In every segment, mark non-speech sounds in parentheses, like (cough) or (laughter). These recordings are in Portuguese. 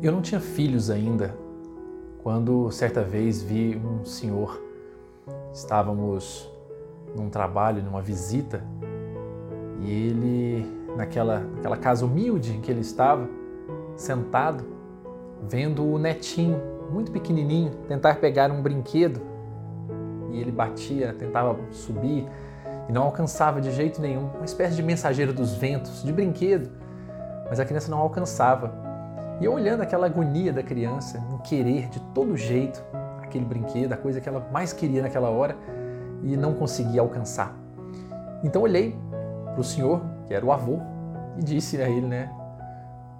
Eu não tinha filhos ainda quando certa vez vi um senhor. Estávamos num trabalho, numa visita, e ele, naquela, naquela casa humilde em que ele estava, sentado, vendo o netinho, muito pequenininho, tentar pegar um brinquedo. E ele batia, tentava subir e não alcançava de jeito nenhum, uma espécie de mensageiro dos ventos, de brinquedo, mas a criança não alcançava. E eu olhando aquela agonia da criança, em querer de todo jeito aquele brinquedo, a coisa que ela mais queria naquela hora e não conseguia alcançar. Então olhei para o senhor, que era o avô, e disse a ele, né?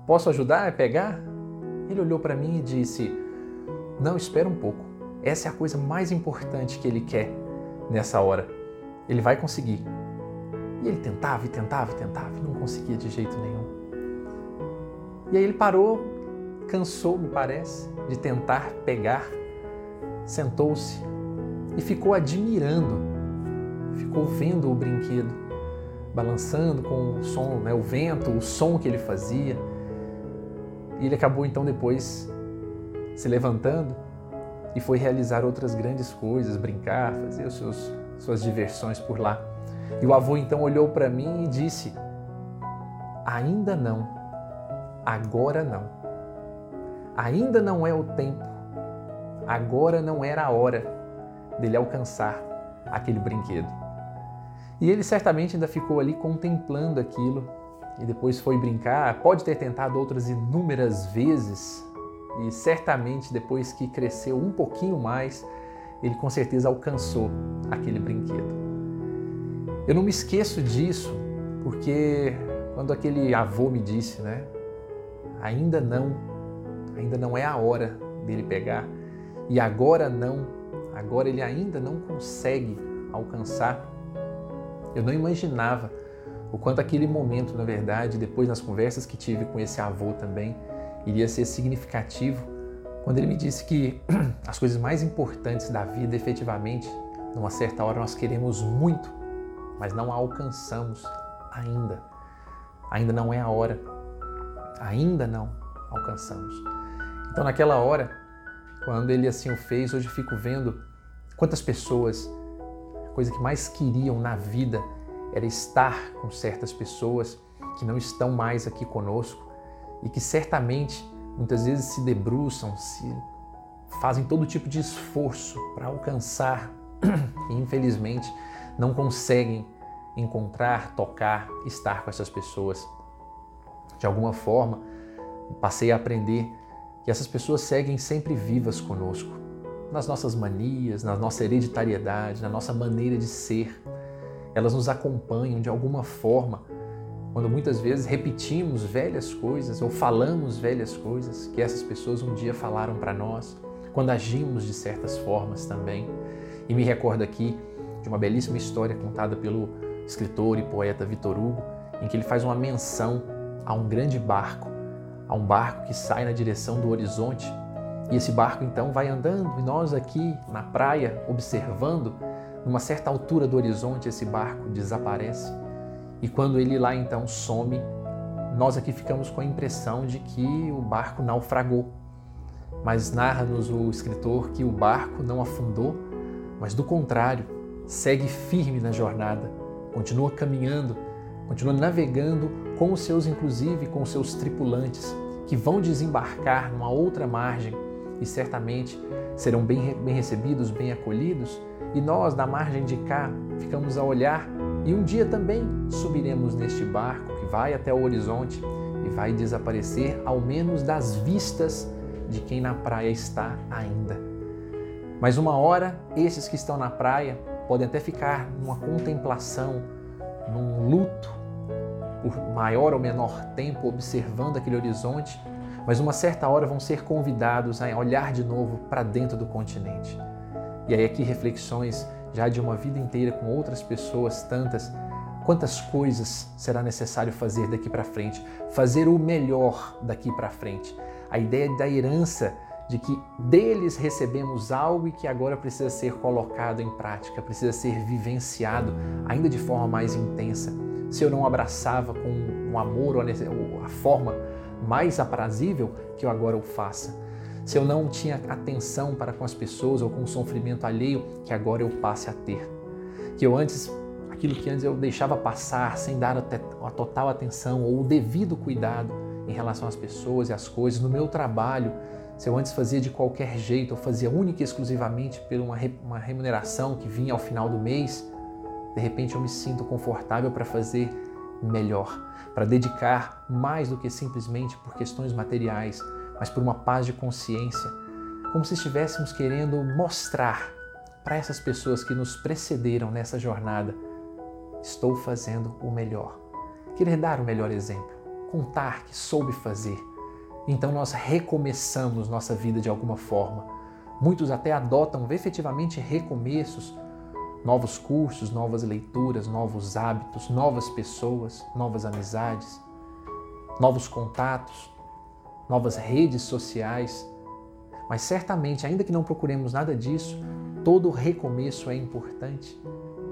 Posso ajudar a pegar? Ele olhou para mim e disse: Não, espera um pouco. Essa é a coisa mais importante que ele quer nessa hora. Ele vai conseguir. E ele tentava e tentava e tentava e não conseguia de jeito nenhum. E aí ele parou, cansou, me parece, de tentar pegar, sentou-se e ficou admirando, ficou vendo o brinquedo, balançando com o som, né, o vento, o som que ele fazia. E ele acabou então depois se levantando e foi realizar outras grandes coisas, brincar, fazer os seus, suas diversões por lá. E o avô então olhou para mim e disse: Ainda não Agora não. Ainda não é o tempo. Agora não era a hora dele alcançar aquele brinquedo. E ele certamente ainda ficou ali contemplando aquilo e depois foi brincar. Pode ter tentado outras inúmeras vezes e certamente depois que cresceu um pouquinho mais, ele com certeza alcançou aquele brinquedo. Eu não me esqueço disso porque quando aquele avô me disse, né? ainda não, ainda não é a hora dele pegar. E agora não, agora ele ainda não consegue alcançar. Eu não imaginava o quanto aquele momento, na verdade, depois nas conversas que tive com esse avô também, iria ser significativo quando ele me disse que (clears throat) as coisas mais importantes da vida, efetivamente, numa certa hora nós queremos muito, mas não a alcançamos ainda. Ainda não é a hora ainda não alcançamos. Então, naquela hora, quando ele assim o fez, hoje fico vendo quantas pessoas, a coisa que mais queriam na vida era estar com certas pessoas que não estão mais aqui conosco e que certamente muitas vezes se debruçam, se fazem todo tipo de esforço para alcançar (clears throat) e infelizmente não conseguem encontrar, tocar, estar com essas pessoas. De alguma forma, passei a aprender que essas pessoas seguem sempre vivas conosco, nas nossas manias, na nossa hereditariedade, na nossa maneira de ser. Elas nos acompanham de alguma forma, quando muitas vezes repetimos velhas coisas ou falamos velhas coisas que essas pessoas um dia falaram para nós, quando agimos de certas formas também. E me recordo aqui de uma belíssima história contada pelo escritor e poeta Vitor Hugo, em que ele faz uma menção a um grande barco, a um barco que sai na direção do horizonte. E esse barco então vai andando e nós aqui na praia observando, numa certa altura do horizonte esse barco desaparece. E quando ele lá então some, nós aqui ficamos com a impressão de que o barco naufragou. Mas narra-nos o escritor que o barco não afundou, mas do contrário, segue firme na jornada, continua caminhando, continua navegando com os seus, inclusive com os seus tripulantes, que vão desembarcar numa outra margem e certamente serão bem, bem recebidos, bem acolhidos. E nós, da margem de cá, ficamos a olhar e um dia também subiremos neste barco que vai até o horizonte e vai desaparecer, ao menos das vistas de quem na praia está ainda. Mas uma hora, esses que estão na praia podem até ficar numa contemplação, num luto, por maior ou menor tempo observando aquele horizonte, mas uma certa hora vão ser convidados a olhar de novo para dentro do continente. E aí aqui reflexões já de uma vida inteira com outras pessoas tantas, quantas coisas será necessário fazer daqui para frente, fazer o melhor daqui para frente. A ideia da herança de que deles recebemos algo e que agora precisa ser colocado em prática, precisa ser vivenciado ainda de forma mais intensa se eu não abraçava com um amor ou a forma mais aprazível, que eu agora o faça. Se eu não tinha atenção para com as pessoas ou com o sofrimento alheio, que agora eu passe a ter. Que eu antes, aquilo que antes eu deixava passar sem dar a total atenção ou o devido cuidado em relação às pessoas e às coisas, no meu trabalho, se eu antes fazia de qualquer jeito, ou fazia única e exclusivamente por uma, uma remuneração que vinha ao final do mês, de repente eu me sinto confortável para fazer melhor, para dedicar mais do que simplesmente por questões materiais, mas por uma paz de consciência, como se estivéssemos querendo mostrar para essas pessoas que nos precederam nessa jornada: estou fazendo o melhor. Querer dar o melhor exemplo, contar que soube fazer. Então nós recomeçamos nossa vida de alguma forma. Muitos até adotam efetivamente recomeços novos cursos, novas leituras, novos hábitos, novas pessoas, novas amizades, novos contatos, novas redes sociais. Mas certamente, ainda que não procuremos nada disso, todo recomeço é importante,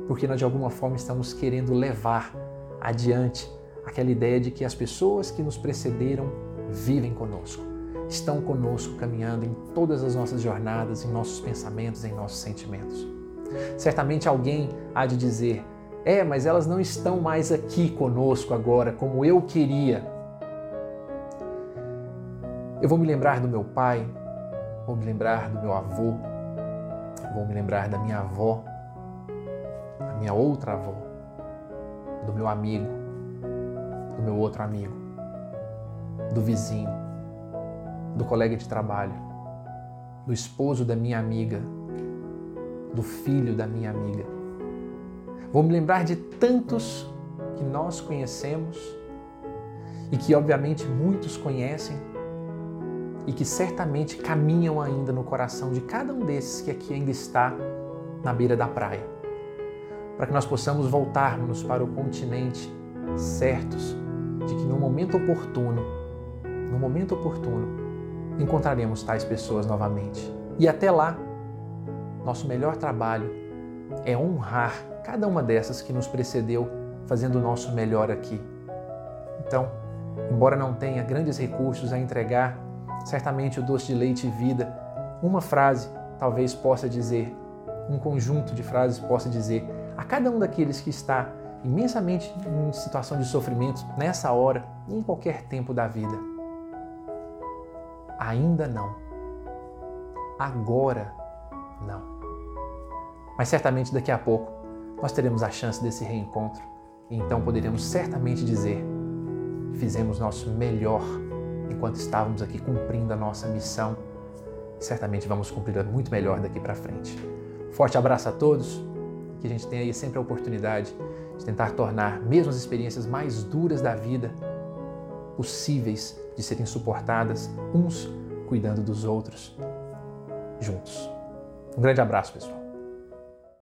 porque nós de alguma forma estamos querendo levar adiante aquela ideia de que as pessoas que nos precederam vivem conosco, estão conosco caminhando em todas as nossas jornadas, em nossos pensamentos, em nossos sentimentos. Certamente alguém há de dizer: é, mas elas não estão mais aqui conosco agora como eu queria. Eu vou me lembrar do meu pai, vou me lembrar do meu avô, vou me lembrar da minha avó, da minha outra avó, do meu amigo, do meu outro amigo, do vizinho, do colega de trabalho, do esposo da minha amiga, do filho da minha amiga. Vou me lembrar de tantos que nós conhecemos e que, obviamente, muitos conhecem e que certamente caminham ainda no coração de cada um desses que aqui ainda está na beira da praia. Para que nós possamos voltarmos para o continente certos de que no momento oportuno, no momento oportuno, encontraremos tais pessoas novamente. E até lá, nosso melhor trabalho é honrar cada uma dessas que nos precedeu fazendo o nosso melhor aqui. Então, embora não tenha grandes recursos a entregar, certamente o doce de leite e vida, uma frase talvez possa dizer, um conjunto de frases possa dizer a cada um daqueles que está imensamente em situação de sofrimento nessa hora e em qualquer tempo da vida. Ainda não. Agora não. Mas certamente daqui a pouco nós teremos a chance desse reencontro e então poderemos certamente dizer: fizemos nosso melhor enquanto estávamos aqui cumprindo a nossa missão. Certamente vamos cumprir muito melhor daqui para frente. Forte abraço a todos, que a gente tenha aí sempre a oportunidade de tentar tornar mesmo as experiências mais duras da vida possíveis de serem suportadas, uns cuidando dos outros, juntos. Um grande abraço, pessoal.